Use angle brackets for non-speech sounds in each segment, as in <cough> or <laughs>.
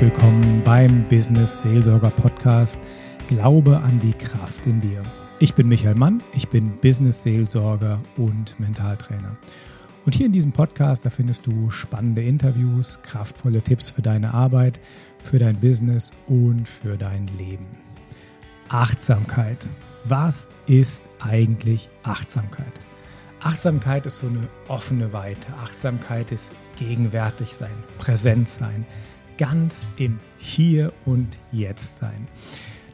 Willkommen beim Business Seelsorger Podcast Glaube an die Kraft in dir. Ich bin Michael Mann, ich bin Business Seelsorger und Mentaltrainer. Und hier in diesem Podcast, da findest du spannende Interviews, kraftvolle Tipps für deine Arbeit, für dein Business und für dein Leben. Achtsamkeit. Was ist eigentlich Achtsamkeit? Achtsamkeit ist so eine offene Weite. Achtsamkeit ist gegenwärtig sein, präsent sein, ganz im Hier und Jetzt sein.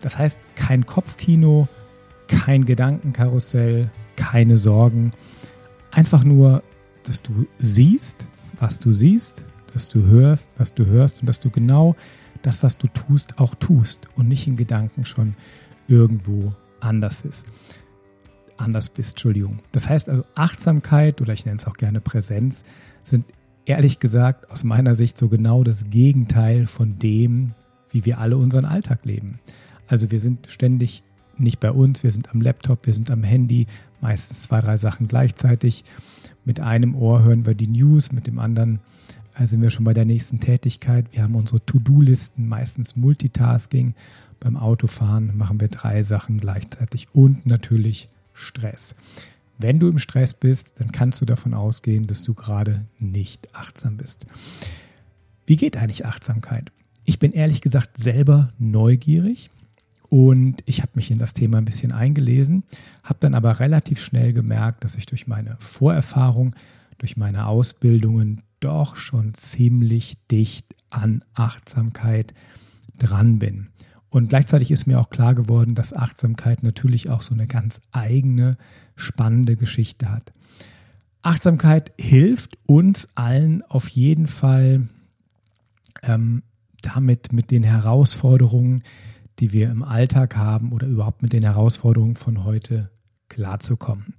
Das heißt, kein Kopfkino, kein Gedankenkarussell, keine Sorgen. Einfach nur, dass du siehst, was du siehst, dass du hörst, was du hörst und dass du genau das, was du tust, auch tust und nicht in Gedanken schon irgendwo anders ist anders bist, Entschuldigung. Das heißt also Achtsamkeit oder ich nenne es auch gerne Präsenz sind ehrlich gesagt aus meiner Sicht so genau das Gegenteil von dem, wie wir alle unseren Alltag leben. Also wir sind ständig nicht bei uns, wir sind am Laptop, wir sind am Handy, meistens zwei, drei Sachen gleichzeitig. Mit einem Ohr hören wir die News, mit dem anderen äh, sind wir schon bei der nächsten Tätigkeit. Wir haben unsere To-Do-Listen, meistens Multitasking. Beim Autofahren machen wir drei Sachen gleichzeitig und natürlich Stress. Wenn du im Stress bist, dann kannst du davon ausgehen, dass du gerade nicht achtsam bist. Wie geht eigentlich Achtsamkeit? Ich bin ehrlich gesagt selber neugierig und ich habe mich in das Thema ein bisschen eingelesen, habe dann aber relativ schnell gemerkt, dass ich durch meine Vorerfahrung, durch meine Ausbildungen doch schon ziemlich dicht an Achtsamkeit dran bin. Und gleichzeitig ist mir auch klar geworden, dass Achtsamkeit natürlich auch so eine ganz eigene, spannende Geschichte hat. Achtsamkeit hilft uns allen auf jeden Fall ähm, damit mit den Herausforderungen, die wir im Alltag haben oder überhaupt mit den Herausforderungen von heute klarzukommen.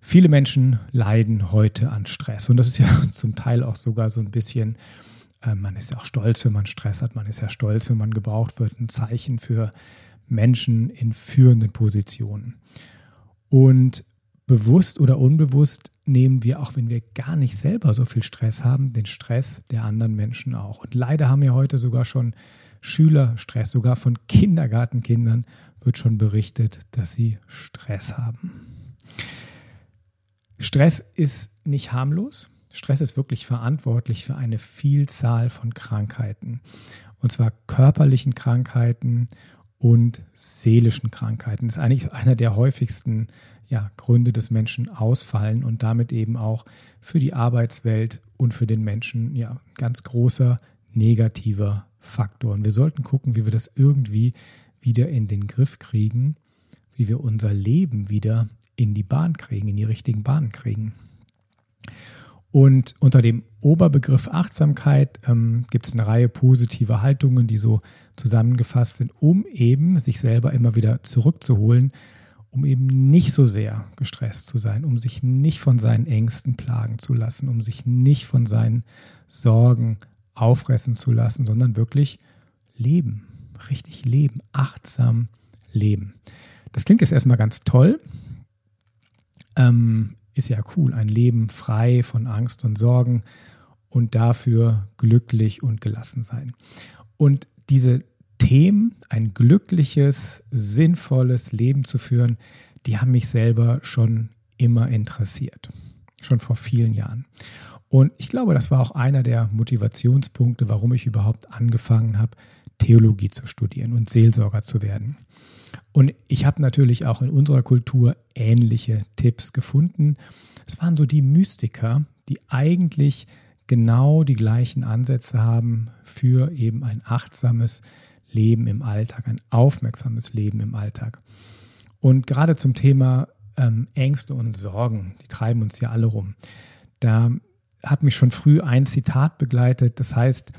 Viele Menschen leiden heute an Stress und das ist ja <laughs> zum Teil auch sogar so ein bisschen man ist ja auch stolz, wenn man Stress hat. Man ist ja stolz, wenn man gebraucht wird. Ein Zeichen für Menschen in führenden Positionen. Und bewusst oder unbewusst nehmen wir, auch wenn wir gar nicht selber so viel Stress haben, den Stress der anderen Menschen auch. Und leider haben wir heute sogar schon Schülerstress, sogar von Kindergartenkindern wird schon berichtet, dass sie Stress haben. Stress ist nicht harmlos. Stress ist wirklich verantwortlich für eine Vielzahl von Krankheiten. Und zwar körperlichen Krankheiten und seelischen Krankheiten. Das ist eigentlich einer der häufigsten ja, Gründe des Menschen ausfallen und damit eben auch für die Arbeitswelt und für den Menschen ja ganz großer negativer Faktor. Und wir sollten gucken, wie wir das irgendwie wieder in den Griff kriegen, wie wir unser Leben wieder in die Bahn kriegen, in die richtigen Bahnen kriegen. Und unter dem Oberbegriff Achtsamkeit ähm, gibt es eine Reihe positiver Haltungen, die so zusammengefasst sind, um eben sich selber immer wieder zurückzuholen, um eben nicht so sehr gestresst zu sein, um sich nicht von seinen Ängsten plagen zu lassen, um sich nicht von seinen Sorgen auffressen zu lassen, sondern wirklich leben, richtig leben, achtsam leben. Das klingt jetzt erstmal ganz toll. Ähm, ist ja cool, ein Leben frei von Angst und Sorgen und dafür glücklich und gelassen sein. Und diese Themen, ein glückliches, sinnvolles Leben zu führen, die haben mich selber schon immer interessiert. Schon vor vielen Jahren. Und ich glaube, das war auch einer der Motivationspunkte, warum ich überhaupt angefangen habe, Theologie zu studieren und Seelsorger zu werden. Und ich habe natürlich auch in unserer Kultur ähnliche Tipps gefunden. Es waren so die Mystiker, die eigentlich genau die gleichen Ansätze haben für eben ein achtsames Leben im Alltag, ein aufmerksames Leben im Alltag. Und gerade zum Thema ähm, Ängste und Sorgen, die treiben uns ja alle rum. Da hat mich schon früh ein Zitat begleitet, das heißt,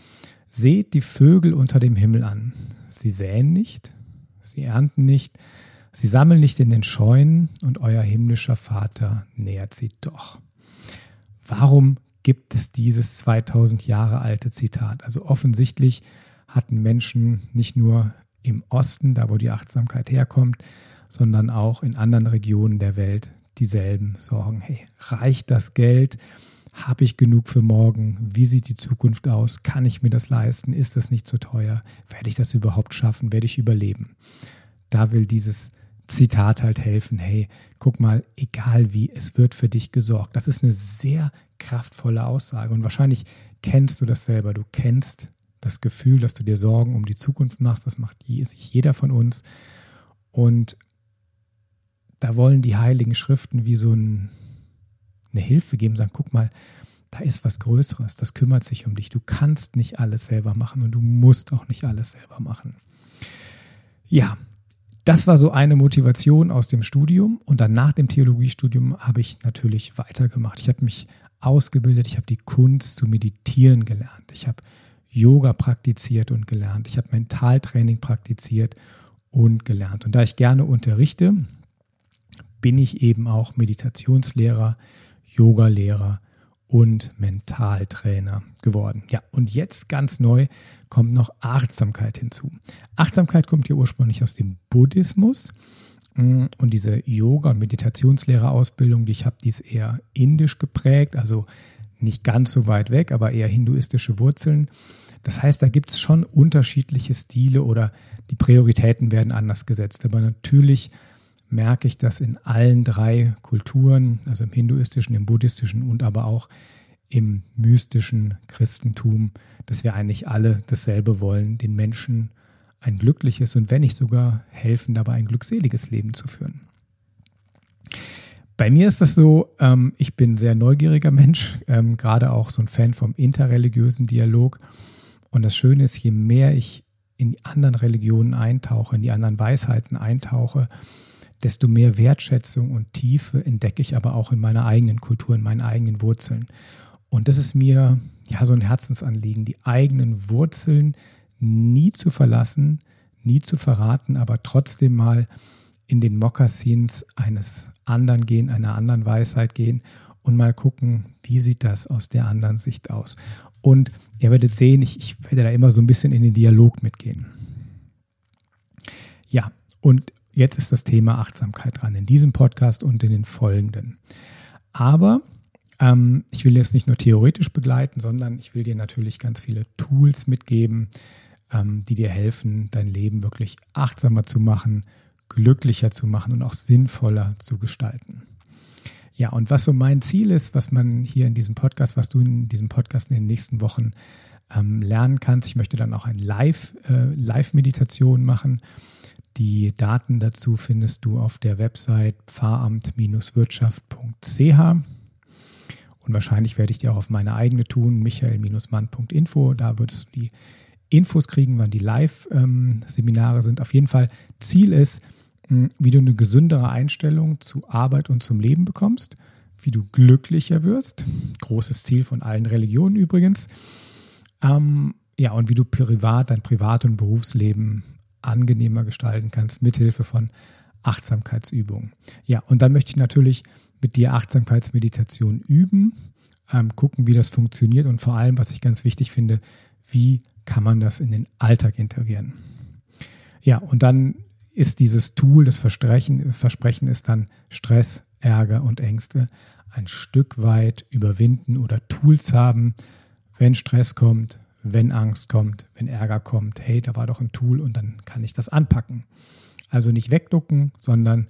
seht die Vögel unter dem Himmel an. Sie säen nicht, Sie ernten nicht, sie sammeln nicht in den Scheunen und euer himmlischer Vater nährt sie doch. Warum gibt es dieses 2000 Jahre alte Zitat? Also offensichtlich hatten Menschen nicht nur im Osten, da wo die Achtsamkeit herkommt, sondern auch in anderen Regionen der Welt dieselben Sorgen. Hey, reicht das Geld? Habe ich genug für morgen? Wie sieht die Zukunft aus? Kann ich mir das leisten? Ist das nicht zu teuer? Werde ich das überhaupt schaffen? Werde ich überleben? Da will dieses Zitat halt helfen. Hey, guck mal, egal wie, es wird für dich gesorgt. Das ist eine sehr kraftvolle Aussage und wahrscheinlich kennst du das selber. Du kennst das Gefühl, dass du dir Sorgen um die Zukunft machst. Das macht sich jeder von uns. Und da wollen die heiligen Schriften wie so ein, eine Hilfe geben, sagen, guck mal, da ist was Größeres, das kümmert sich um dich. Du kannst nicht alles selber machen und du musst auch nicht alles selber machen. Ja, das war so eine Motivation aus dem Studium und dann nach dem Theologiestudium habe ich natürlich weitergemacht. Ich habe mich ausgebildet, ich habe die Kunst zu meditieren gelernt, ich habe Yoga praktiziert und gelernt, ich habe Mentaltraining praktiziert und gelernt. Und da ich gerne unterrichte, bin ich eben auch Meditationslehrer, Yogalehrer und Mentaltrainer geworden. Ja, und jetzt ganz neu kommt noch Achtsamkeit hinzu. Achtsamkeit kommt ja ursprünglich aus dem Buddhismus. Mm, und diese Yoga- und Meditationslehrerausbildung, die ich habe, die ist eher indisch geprägt, also nicht ganz so weit weg, aber eher hinduistische Wurzeln. Das heißt, da gibt es schon unterschiedliche Stile oder die Prioritäten werden anders gesetzt. Aber natürlich merke ich das in allen drei Kulturen, also im hinduistischen, im buddhistischen und aber auch im mystischen Christentum, dass wir eigentlich alle dasselbe wollen, den Menschen ein glückliches und wenn nicht sogar helfen, dabei ein glückseliges Leben zu führen. Bei mir ist das so, ähm, ich bin ein sehr neugieriger Mensch, ähm, gerade auch so ein Fan vom interreligiösen Dialog. Und das Schöne ist, je mehr ich in die anderen Religionen eintauche, in die anderen Weisheiten eintauche, desto mehr Wertschätzung und Tiefe entdecke ich aber auch in meiner eigenen Kultur, in meinen eigenen Wurzeln. Und das ist mir ja so ein Herzensanliegen, die eigenen Wurzeln nie zu verlassen, nie zu verraten, aber trotzdem mal in den Mokassins eines anderen gehen, einer anderen Weisheit gehen und mal gucken, wie sieht das aus der anderen Sicht aus. Und ihr werdet sehen, ich, ich werde da immer so ein bisschen in den Dialog mitgehen. Ja, und jetzt ist das Thema Achtsamkeit dran in diesem Podcast und in den folgenden. Aber ähm, ich will jetzt nicht nur theoretisch begleiten, sondern ich will dir natürlich ganz viele Tools mitgeben, ähm, die dir helfen, dein Leben wirklich achtsamer zu machen, glücklicher zu machen und auch sinnvoller zu gestalten. Ja, und was so mein Ziel ist, was man hier in diesem Podcast, was du in diesem Podcast in den nächsten Wochen ähm, lernen kannst, ich möchte dann auch ein Live, äh, Live-Meditation machen. Die Daten dazu findest du auf der Website pfarramt-wirtschaft.ch. Und wahrscheinlich werde ich dir auch auf meine eigene tun, michael-mann.info. Da würdest du die Infos kriegen, wann die Live-Seminare sind. Auf jeden Fall, Ziel ist, wie du eine gesündere Einstellung zu Arbeit und zum Leben bekommst, wie du glücklicher wirst. Großes Ziel von allen Religionen übrigens. Ähm, ja, und wie du privat, dein Privat- und Berufsleben angenehmer gestalten kannst, mithilfe von Achtsamkeitsübungen. Ja, und dann möchte ich natürlich mit dir Achtsamkeitsmeditation üben, ähm, gucken, wie das funktioniert und vor allem, was ich ganz wichtig finde, wie kann man das in den Alltag integrieren. Ja, und dann ist dieses Tool, das Versprechen, Versprechen ist dann Stress, Ärger und Ängste ein Stück weit überwinden oder Tools haben, wenn Stress kommt, wenn Angst kommt, wenn Ärger kommt, hey, da war doch ein Tool und dann kann ich das anpacken. Also nicht wegducken, sondern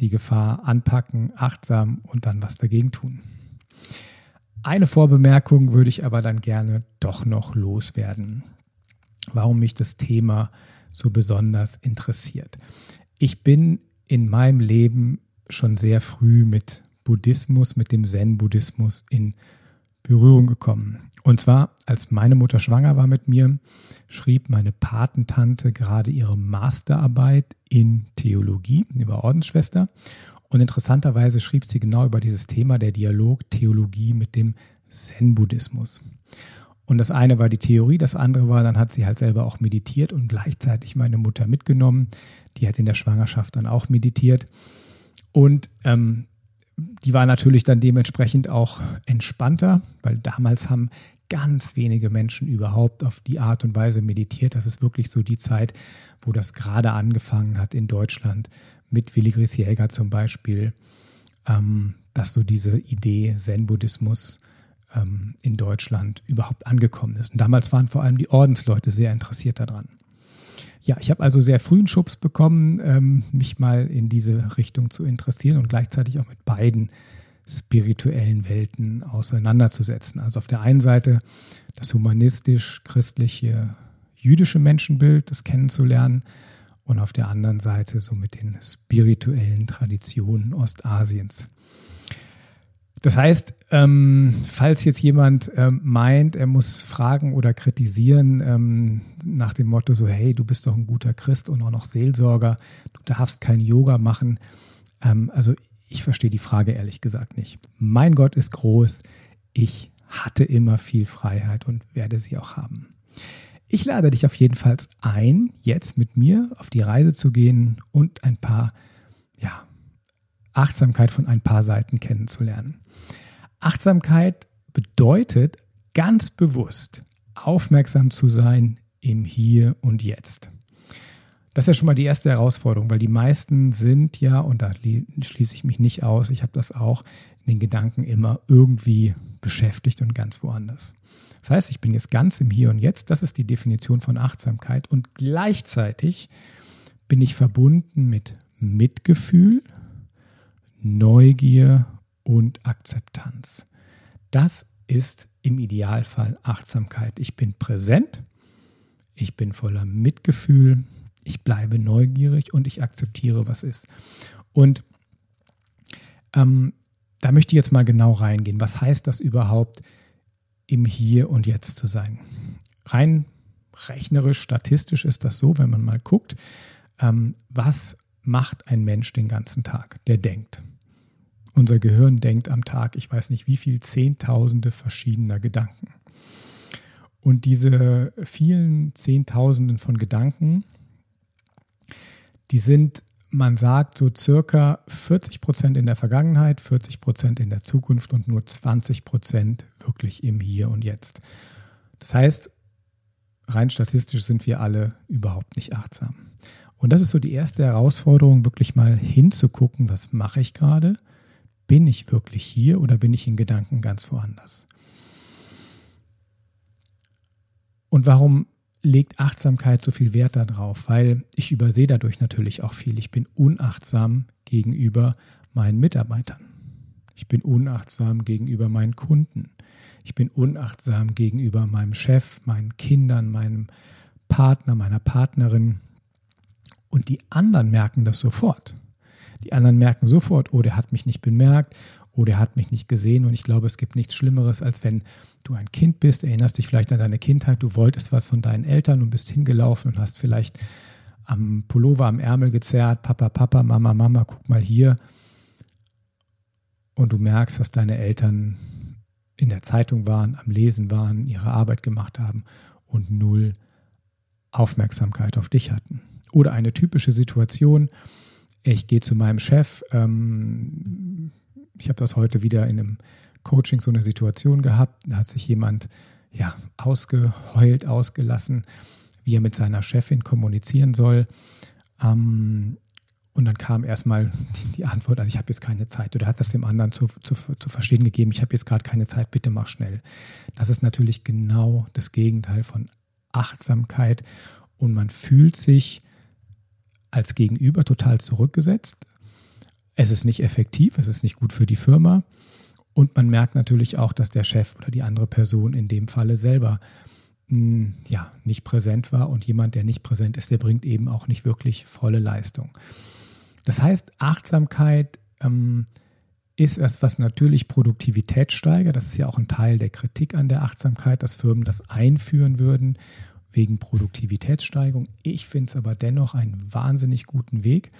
die Gefahr anpacken, achtsam und dann was dagegen tun. Eine Vorbemerkung würde ich aber dann gerne doch noch loswerden, warum mich das Thema so besonders interessiert. Ich bin in meinem Leben schon sehr früh mit Buddhismus, mit dem Zen-Buddhismus in Berührung gekommen. Und zwar, als meine Mutter schwanger war mit mir, schrieb meine Patentante gerade ihre Masterarbeit in Theologie über Ordensschwester. Und interessanterweise schrieb sie genau über dieses Thema der Dialog Theologie mit dem Zen-Buddhismus. Und das eine war die Theorie, das andere war, dann hat sie halt selber auch meditiert und gleichzeitig meine Mutter mitgenommen. Die hat in der Schwangerschaft dann auch meditiert. Und ähm, die war natürlich dann dementsprechend auch entspannter, weil damals haben ganz wenige Menschen überhaupt auf die Art und Weise meditiert. Das ist wirklich so die Zeit, wo das gerade angefangen hat in Deutschland mit Willi Gries-Jäger zum Beispiel, ähm, dass so diese Idee Zen-Buddhismus ähm, in Deutschland überhaupt angekommen ist. Und damals waren vor allem die Ordensleute sehr interessiert daran. Ja, ich habe also sehr früh einen Schubs bekommen, ähm, mich mal in diese Richtung zu interessieren und gleichzeitig auch mit beiden spirituellen Welten auseinanderzusetzen. Also auf der einen Seite das humanistisch-christliche jüdische Menschenbild, das kennenzulernen und auf der anderen Seite so mit den spirituellen Traditionen Ostasiens. Das heißt, ähm, falls jetzt jemand ähm, meint, er muss fragen oder kritisieren ähm, nach dem Motto so, hey, du bist doch ein guter Christ und auch noch Seelsorger, du darfst kein Yoga machen. Also ich verstehe die Frage ehrlich gesagt nicht. Mein Gott ist groß. Ich hatte immer viel Freiheit und werde sie auch haben. Ich lade dich auf jeden Fall ein, jetzt mit mir auf die Reise zu gehen und ein paar, ja, Achtsamkeit von ein paar Seiten kennenzulernen. Achtsamkeit bedeutet ganz bewusst aufmerksam zu sein im Hier und Jetzt. Das ist ja schon mal die erste Herausforderung, weil die meisten sind ja, und da schließe ich mich nicht aus, ich habe das auch in den Gedanken immer irgendwie beschäftigt und ganz woanders. Das heißt, ich bin jetzt ganz im Hier und Jetzt, das ist die Definition von Achtsamkeit und gleichzeitig bin ich verbunden mit Mitgefühl, Neugier und Akzeptanz. Das ist im Idealfall Achtsamkeit. Ich bin präsent, ich bin voller Mitgefühl, ich bleibe neugierig und ich akzeptiere, was ist. Und ähm, da möchte ich jetzt mal genau reingehen. Was heißt das überhaupt, im Hier und Jetzt zu sein? Rein rechnerisch, statistisch ist das so, wenn man mal guckt, ähm, was macht ein Mensch den ganzen Tag? Der denkt. Unser Gehirn denkt am Tag, ich weiß nicht wie viel, Zehntausende verschiedener Gedanken. Und diese vielen Zehntausenden von Gedanken die sind, man sagt, so circa 40 Prozent in der Vergangenheit, 40 Prozent in der Zukunft und nur 20 Prozent wirklich im Hier und Jetzt. Das heißt, rein statistisch sind wir alle überhaupt nicht achtsam. Und das ist so die erste Herausforderung, wirklich mal hinzugucken, was mache ich gerade? Bin ich wirklich hier oder bin ich in Gedanken ganz woanders? Und warum legt Achtsamkeit so viel Wert darauf, weil ich übersehe dadurch natürlich auch viel. Ich bin unachtsam gegenüber meinen Mitarbeitern. Ich bin unachtsam gegenüber meinen Kunden. Ich bin unachtsam gegenüber meinem Chef, meinen Kindern, meinem Partner, meiner Partnerin. Und die anderen merken das sofort. Die anderen merken sofort, oh, der hat mich nicht bemerkt oh, der hat mich nicht gesehen. Und ich glaube, es gibt nichts Schlimmeres, als wenn du ein Kind bist, erinnerst dich vielleicht an deine Kindheit, du wolltest was von deinen Eltern und bist hingelaufen und hast vielleicht am Pullover am Ärmel gezerrt, Papa, Papa, Mama, Mama, guck mal hier. Und du merkst, dass deine Eltern in der Zeitung waren, am Lesen waren, ihre Arbeit gemacht haben und null Aufmerksamkeit auf dich hatten. Oder eine typische Situation, ich gehe zu meinem Chef, ähm, ich habe das heute wieder in einem Coaching so eine Situation gehabt. Da hat sich jemand ja ausgeheult, ausgelassen, wie er mit seiner Chefin kommunizieren soll. Ähm, und dann kam erstmal die Antwort, also ich habe jetzt keine Zeit. Oder hat das dem anderen zu, zu, zu verstehen gegeben, ich habe jetzt gerade keine Zeit, bitte mach schnell. Das ist natürlich genau das Gegenteil von Achtsamkeit. Und man fühlt sich als Gegenüber total zurückgesetzt, es ist nicht effektiv, es ist nicht gut für die Firma. Und man merkt natürlich auch, dass der Chef oder die andere Person in dem Falle selber mh, hm, ja, nicht präsent war. Und jemand, der nicht präsent ist, der bringt eben auch nicht wirklich volle Leistung. Das heißt, Achtsamkeit ähm, ist etwas, was natürlich Produktivität steigert. Das ist ja auch ein Teil der Kritik an der Achtsamkeit, dass Firmen das einführen würden wegen Produktivitätssteigerung. Ich finde es aber dennoch einen wahnsinnig guten Weg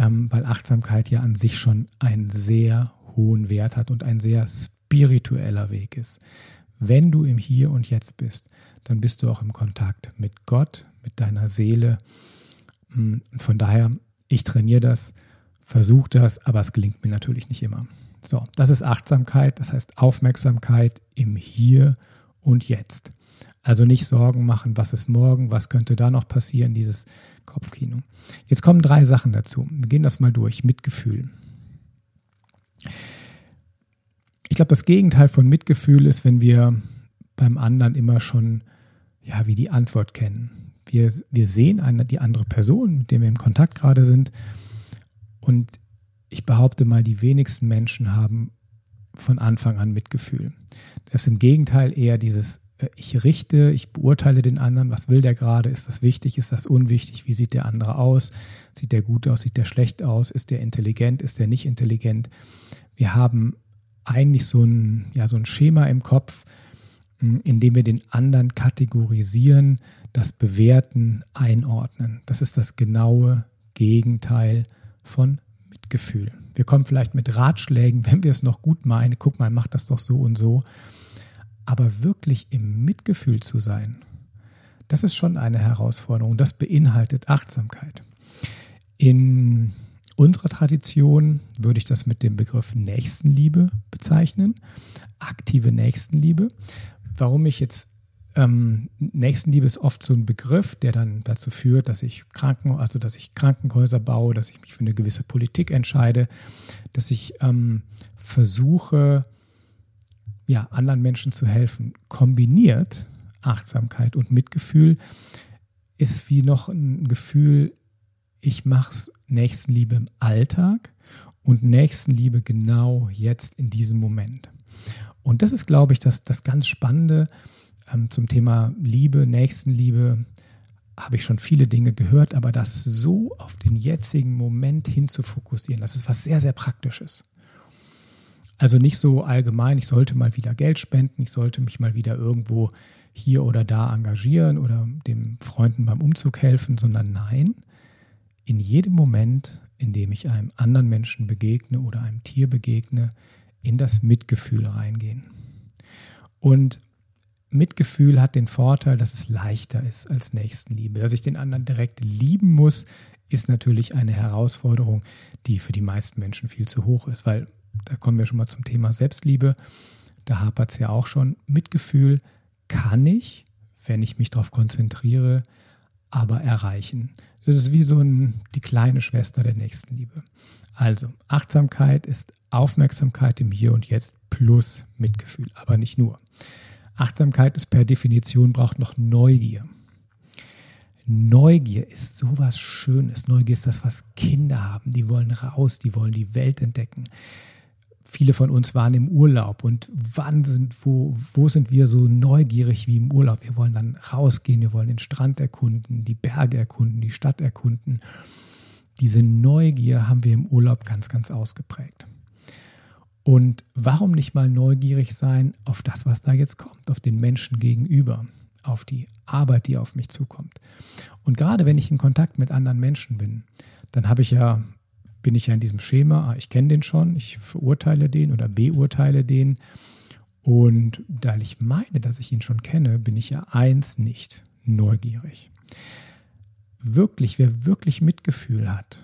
ähm, weil Achtsamkeit ja an sich schon einen sehr hohen Wert hat und ein sehr spiritueller Weg ist. Wenn du im Hier und Jetzt bist, dann bist du auch im Kontakt mit Gott, mit deiner Seele. Mm, von daher, ich trainiere das, versuche das, aber es gelingt mir natürlich nicht immer. So, das ist Achtsamkeit, das heißt Aufmerksamkeit im Hier und Jetzt. Also nicht Sorgen machen, was ist morgen, was könnte da noch passieren, dieses Kopfkino. Jetzt kommen drei Sachen dazu. Wir gehen das mal durch. Mitgefühl. Ich glaube, das Gegenteil von Mitgefühl ist, wenn wir beim anderen immer schon, ja, wie die Antwort kennen. Wir, wir sehen eine, die andere Person, mit der wir im Kontakt gerade sind. Und ich behaupte mal, die wenigsten Menschen haben von Anfang an Mitgefühl. Das ist im Gegenteil eher dieses, ich richte, ich beurteile den anderen, was will der gerade, ist das wichtig, ist das unwichtig, wie sieht der andere aus, sieht der gut aus, sieht der schlecht aus, ist der intelligent, ist der nicht intelligent. Wir haben eigentlich so ein, ja, so ein Schema im Kopf, hm, in dem wir den anderen kategorisieren, das bewerten, einordnen. Das ist das genaue Gegenteil von Mitgefühl. Wir kommen vielleicht mit Ratschlägen, <laughs> wenn wir es noch gut meinen, guck mal, mach das doch so und so. Aber wirklich im Mitgefühl zu sein, das ist schon eine Herausforderung. Das beinhaltet Achtsamkeit. In unserer Tradition würde ich das mit dem Begriff Nächstenliebe bezeichnen, aktive Nächstenliebe. Warum ich jetzt ähm, Nächstenliebe ist oft so ein Begriff, der dann dazu führt, dass ich Kranken, also dass ich Krankenhäuser baue, dass ich mich für eine gewisse Politik entscheide, dass ich ähm, versuche, ja, anderen Menschen zu helfen. Kombiniert Achtsamkeit und Mitgefühl ist wie noch ein Gefühl, ich mache es Nächstenliebe im Alltag und Nächstenliebe genau jetzt in diesem Moment. Und das ist, glaube ich, das, das ganz Spannende ähm, zum Thema Liebe, Nächstenliebe. Habe ich schon viele Dinge gehört, aber das so auf den jetzigen Moment hin zu fokussieren, das ist was sehr, sehr Praktisches. Also nicht so allgemein, ich sollte mal wieder Geld spenden, ich sollte mich mal wieder irgendwo hier oder da engagieren oder dem Freunden beim Umzug helfen, sondern nein, in jedem Moment, in dem ich einem anderen Menschen begegne oder einem Tier begegne, in das Mitgefühl reingehen. Und Mitgefühl hat den Vorteil, dass es leichter ist als Nächstenliebe. Dass ich den anderen direkt lieben muss, ist natürlich eine Herausforderung, die für die meisten Menschen viel zu hoch ist, weil da kommen wir schon mal zum Thema Selbstliebe. Da hapert es ja auch schon. Mitgefühl kann ich, wenn ich mich darauf konzentriere, aber erreichen. Das ist wie so ein, die kleine Schwester der Nächstenliebe. Also, Achtsamkeit ist Aufmerksamkeit im Hier und Jetzt plus Mitgefühl, aber nicht nur. Achtsamkeit ist per Definition braucht noch Neugier. Neugier ist sowas Schönes. Neugier ist das, was Kinder haben. Die wollen raus, die wollen die Welt entdecken. Viele von uns waren im Urlaub und wann sind, wo, wo sind wir so neugierig wie im Urlaub? Wir wollen dann rausgehen, wir wollen den Strand erkunden, die Berge erkunden, die Stadt erkunden. Diese Neugier haben wir im Urlaub ganz, ganz ausgeprägt. Und warum nicht mal neugierig sein auf das, was da jetzt kommt, auf den Menschen gegenüber, auf die Arbeit, die auf mich zukommt. Und gerade wenn ich in Kontakt mit anderen Menschen bin, dann habe ich ja bin ich ja in diesem Schema, ah, ich kenne den schon, ich verurteile den oder beurteile den. Und da ich meine, dass ich ihn schon kenne, bin ich ja eins nicht neugierig. Wirklich, wer wirklich Mitgefühl hat,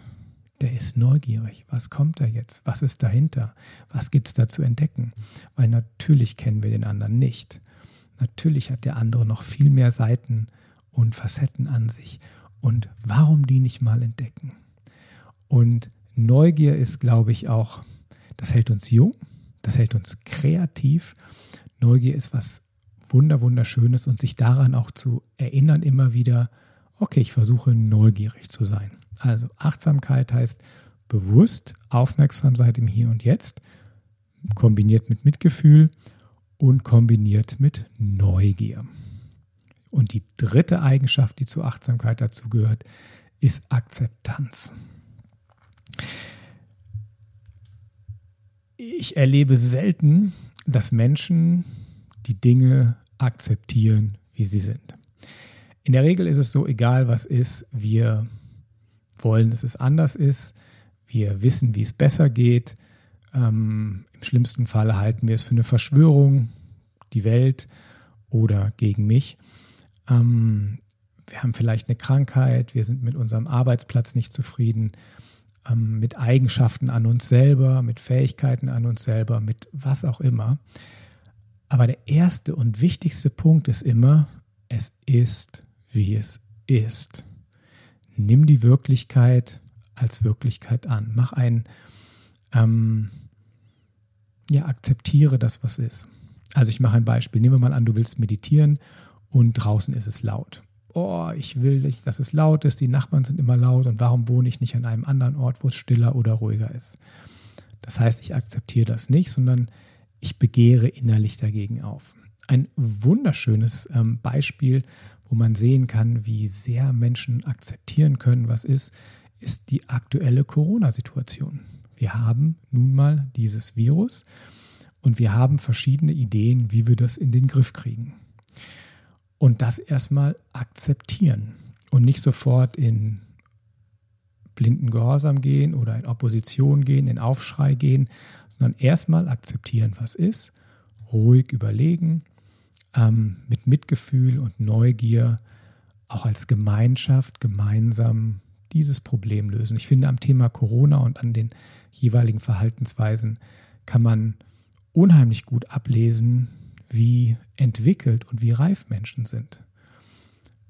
der ist neugierig. Was kommt da jetzt? Was ist dahinter? Was gibt es da zu entdecken? Weil natürlich kennen wir den anderen nicht. Natürlich hat der andere noch viel mehr Seiten und Facetten an sich. Und warum die nicht mal entdecken? Und Neugier ist, glaube ich, auch, das hält uns jung, das hält uns kreativ. Neugier ist was wunder wunderschönes und sich daran auch zu erinnern immer wieder, okay, ich versuche neugierig zu sein. Also Achtsamkeit heißt bewusst aufmerksam sein im Hier und Jetzt, kombiniert mit Mitgefühl und kombiniert mit Neugier. Und die dritte Eigenschaft, die zur Achtsamkeit dazu gehört, ist Akzeptanz. Ich erlebe selten, dass Menschen die Dinge akzeptieren, wie sie sind. In der Regel ist es so, egal was ist, wir wollen, dass es anders ist. Wir wissen, wie es besser geht. Ähm, Im schlimmsten Fall halten wir es für eine Verschwörung, die Welt oder gegen mich. Ähm, wir haben vielleicht eine Krankheit, wir sind mit unserem Arbeitsplatz nicht zufrieden ähm, mit Eigenschaften an uns selber, mit Fähigkeiten an uns selber, mit was auch immer. Aber der erste und wichtigste Punkt ist immer, es ist, wie es ist. Nimm die Wirklichkeit als Wirklichkeit an. Mach ein, ähm, ja, akzeptiere das, was ist. Also ich mache ein Beispiel. Nehmen wir mal an, du willst meditieren und draußen ist es laut. Oh, ich will nicht, dass es laut ist, die Nachbarn sind immer laut und warum wohne ich nicht an einem anderen Ort, wo es stiller oder ruhiger ist? Das heißt, ich akzeptiere das nicht, sondern ich begehre innerlich dagegen auf. Ein wunderschönes ähm, Beispiel, wo man sehen kann, wie sehr Menschen akzeptieren können, was ist, ist die aktuelle Corona-Situation. Wir haben nun mal dieses Virus und wir haben verschiedene Ideen, wie wir das in den Griff kriegen. Und das erstmal akzeptieren und nicht sofort in blinden Gehorsam gehen oder in Opposition gehen, in Aufschrei gehen, sondern erstmal akzeptieren, was ist, ruhig überlegen, ähm, mit Mitgefühl und Neugier auch als Gemeinschaft gemeinsam dieses Problem lösen. Ich finde, am Thema Corona und an den jeweiligen Verhaltensweisen kann man unheimlich gut ablesen, wie entwickelt und wie reif Menschen sind.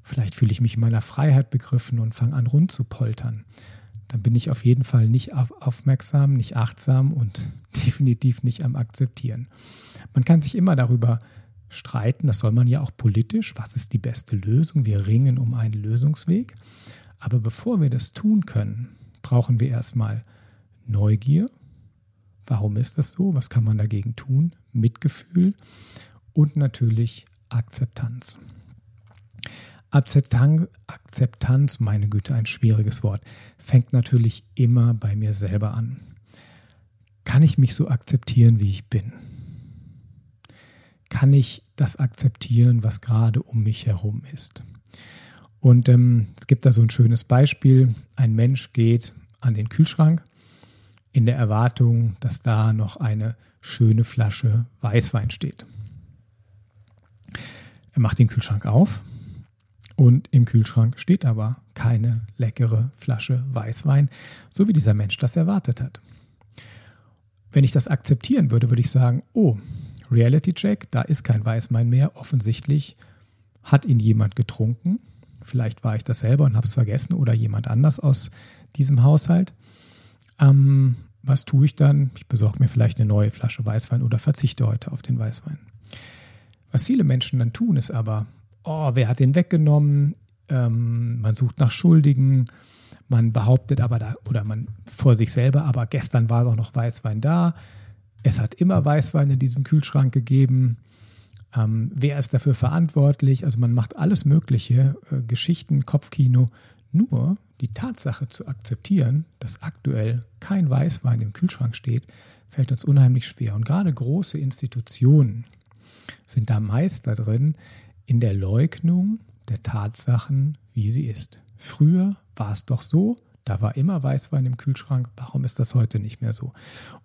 Vielleicht fühle ich mich in meiner Freiheit begriffen und fange an rund zu poltern. Dann bin ich auf jeden Fall nicht aufmerksam, nicht achtsam und <laughs> definitiv nicht am Akzeptieren. Man kann sich immer darüber streiten, das soll man ja auch politisch, was ist die beste Lösung? Wir ringen um einen Lösungsweg. Aber bevor wir das tun können, brauchen wir erstmal Neugier. Warum ist das so? Was kann man dagegen tun? Mitgefühl und natürlich Akzeptanz. Akzeptanz, Akzeptanz, meine Güte, ein schwieriges Wort, fängt natürlich immer bei mir selber an. Kann ich mich so akzeptieren, wie ich bin? Kann ich das akzeptieren, was gerade um mich herum ist? Und ähm, es gibt da so ein schönes Beispiel. Ein Mensch geht an den Kühlschrank in der Erwartung, dass da noch eine schöne Flasche Weißwein steht. Er macht den Kühlschrank auf und im Kühlschrank steht aber keine leckere Flasche Weißwein, so wie dieser Mensch das erwartet hat. Wenn ich das akzeptieren würde, würde ich sagen, oh, Reality Check, da ist kein Weißwein mehr. Offensichtlich hat ihn jemand getrunken Vielleicht war ich das selber und habe es vergessen oder jemand anders aus diesem Haushalt. Ähm, was tue ich dann? Ich besorge mir vielleicht eine neue Flasche Weißwein oder verzichte heute auf den Weißwein. Was viele Menschen dann tun, ist aber, oh, wer hat den weggenommen? Ähm, man sucht nach Schuldigen. Man behauptet aber da, oder man vor sich selber, aber gestern war doch noch Weißwein da. Es hat immer Weißwein in diesem Kühlschrank gegeben. Ähm, wer ist dafür verantwortlich? Also man macht alles Mögliche, äh, Geschichten, Kopfkino. Nur die Tatsache zu akzeptieren, dass aktuell kein Weißwein im Kühlschrank steht, fällt uns unheimlich schwer. Und gerade große Institutionen sind da Meister drin in der Leugnung der Tatsachen, wie sie ist. Früher war es doch so, da war immer Weißwein im Kühlschrank, warum ist das heute nicht mehr so?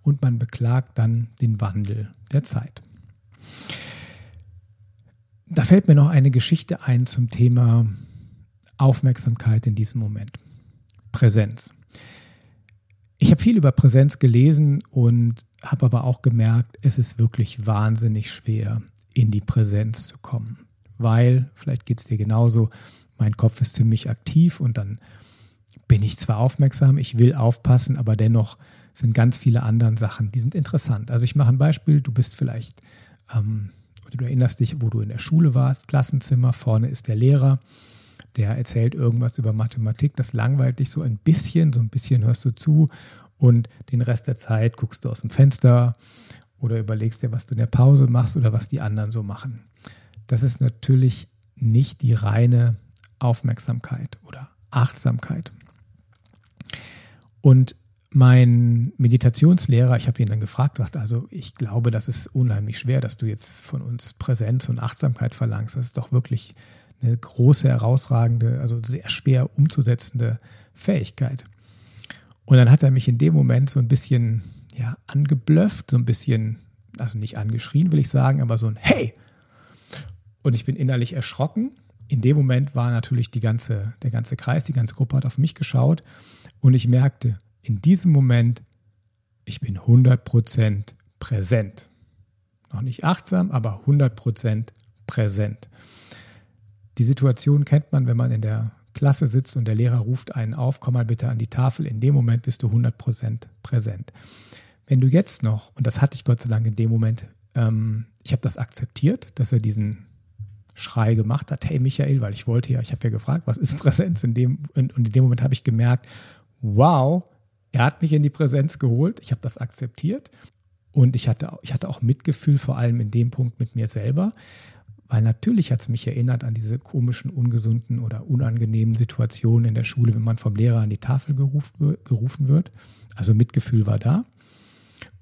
Und man beklagt dann den Wandel der Zeit. Da fällt mir noch eine Geschichte ein zum Thema Aufmerksamkeit in diesem Moment. Präsenz. Ich habe viel über Präsenz gelesen und habe aber auch gemerkt, es ist wirklich wahnsinnig schwer, in die Präsenz zu kommen. Weil, vielleicht geht es dir genauso, mein Kopf ist ziemlich aktiv und dann bin ich zwar aufmerksam, ich will aufpassen, aber dennoch sind ganz viele andere Sachen, die sind interessant. Also ich mache ein Beispiel, du bist vielleicht ähm, Du erinnerst dich, wo du in der Schule warst, Klassenzimmer, vorne ist der Lehrer, der erzählt irgendwas über Mathematik, das langweilt dich so ein bisschen, so ein bisschen hörst du zu und den Rest der Zeit guckst du aus dem Fenster oder überlegst dir, was du in der Pause machst oder was die anderen so machen. Das ist natürlich nicht die reine Aufmerksamkeit oder Achtsamkeit. Und mein Meditationslehrer, ich habe ihn dann gefragt, sagte, also ich glaube, das ist unheimlich schwer, dass du jetzt von uns Präsenz und Achtsamkeit verlangst. Das ist doch wirklich eine große, herausragende, also sehr schwer umzusetzende Fähigkeit. Und dann hat er mich in dem Moment so ein bisschen ja, angeblöfft, so ein bisschen, also nicht angeschrien, will ich sagen, aber so ein Hey! Und ich bin innerlich erschrocken. In dem Moment war natürlich die ganze, der ganze Kreis, die ganze Gruppe hat auf mich geschaut und ich merkte, in diesem Moment, ich bin 100% präsent. Noch nicht achtsam, aber 100% präsent. Die Situation kennt man, wenn man in der Klasse sitzt und der Lehrer ruft einen auf, komm mal bitte an die Tafel. In dem Moment bist du 100% präsent. wenn du jetzt noch, und das hatte ich Gott sei Dank in dem Moment, ähm, ich habe das akzeptiert, dass er diesen Schrei gemacht hat, hey Michael, weil ich wollte ja, ich habe ja gefragt, was ist <laughs> Präsenz in dem, und in dem Moment habe ich gemerkt, wow, er hat mich in die Präsenz geholt, ich habe das akzeptiert und ich hatte, ich hatte auch Mitgefühl, vor allem in dem Punkt mit mir selber, weil natürlich hat es mich erinnert an diese komischen, ungesunden oder unangenehmen Situationen in der Schule, wenn man vom Lehrer an die Tafel gerufen wird. Also Mitgefühl war da.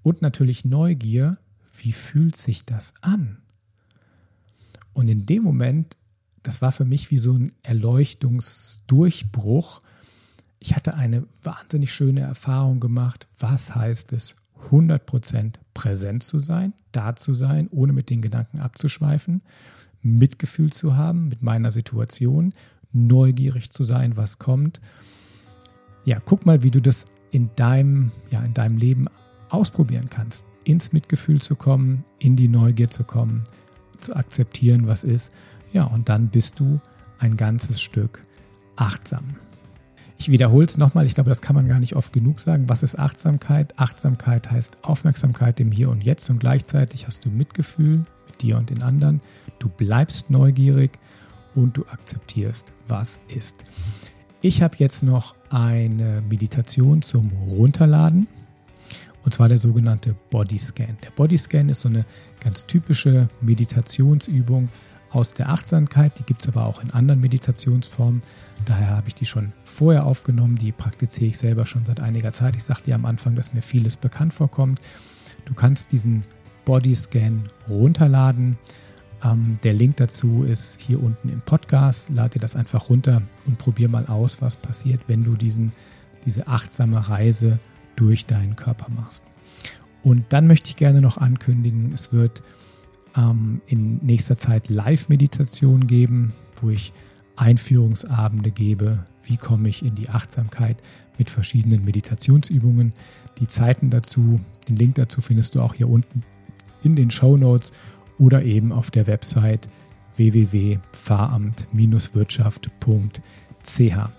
Und natürlich Neugier, wie fühlt sich das an? Und in dem Moment, das war für mich wie so ein Erleuchtungsdurchbruch. Ich hatte eine wahnsinnig schöne Erfahrung gemacht. Was heißt es, 100% präsent zu sein, da zu sein, ohne mit den Gedanken abzuschweifen, Mitgefühl zu haben mit meiner Situation, neugierig zu sein, was kommt. Ja, guck mal, wie du das in deinem, ja, in deinem Leben ausprobieren kannst, ins Mitgefühl zu kommen, in die Neugier zu kommen, zu akzeptieren, was ist. Ja, und dann bist du ein ganzes Stück achtsam. Ich wiederhole es nochmal, ich glaube, das kann man gar nicht oft genug sagen. Was ist Achtsamkeit? Achtsamkeit heißt Aufmerksamkeit im Hier und Jetzt und gleichzeitig hast du Mitgefühl mit dir und den anderen. Du bleibst neugierig und du akzeptierst, was ist. Ich habe jetzt noch eine Meditation zum Runterladen und zwar der sogenannte Bodyscan. Der Bodyscan ist so eine ganz typische Meditationsübung aus der Achtsamkeit. Die gibt es aber auch in anderen Meditationsformen. Daher habe ich die schon vorher aufgenommen. Die praktiziere ich selber schon seit einiger Zeit. Ich sagte dir am Anfang, dass mir vieles bekannt vorkommt. Du kannst diesen Bodyscan runterladen. Ähm, der Link dazu ist hier unten im Podcast. Lade dir das einfach runter und probier mal aus, was passiert, wenn du diesen, diese achtsame Reise durch deinen Körper machst. Und dann möchte ich gerne noch ankündigen, es wird ähm, in nächster Zeit Live-Meditation geben, wo ich Einführungsabende gebe. Wie komme ich in die Achtsamkeit mit verschiedenen Meditationsübungen? Die Zeiten dazu, den Link dazu findest du auch hier unten in den Show Notes oder eben auf der Website www.pfarramt-wirtschaft.ch.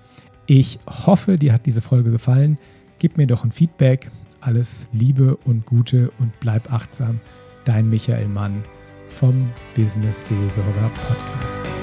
Ich hoffe, dir hat diese Folge gefallen. Gib mir doch ein Feedback. Alles Liebe und Gute und bleib achtsam. Dein Michael Mann vom Business Seelsorger Podcast.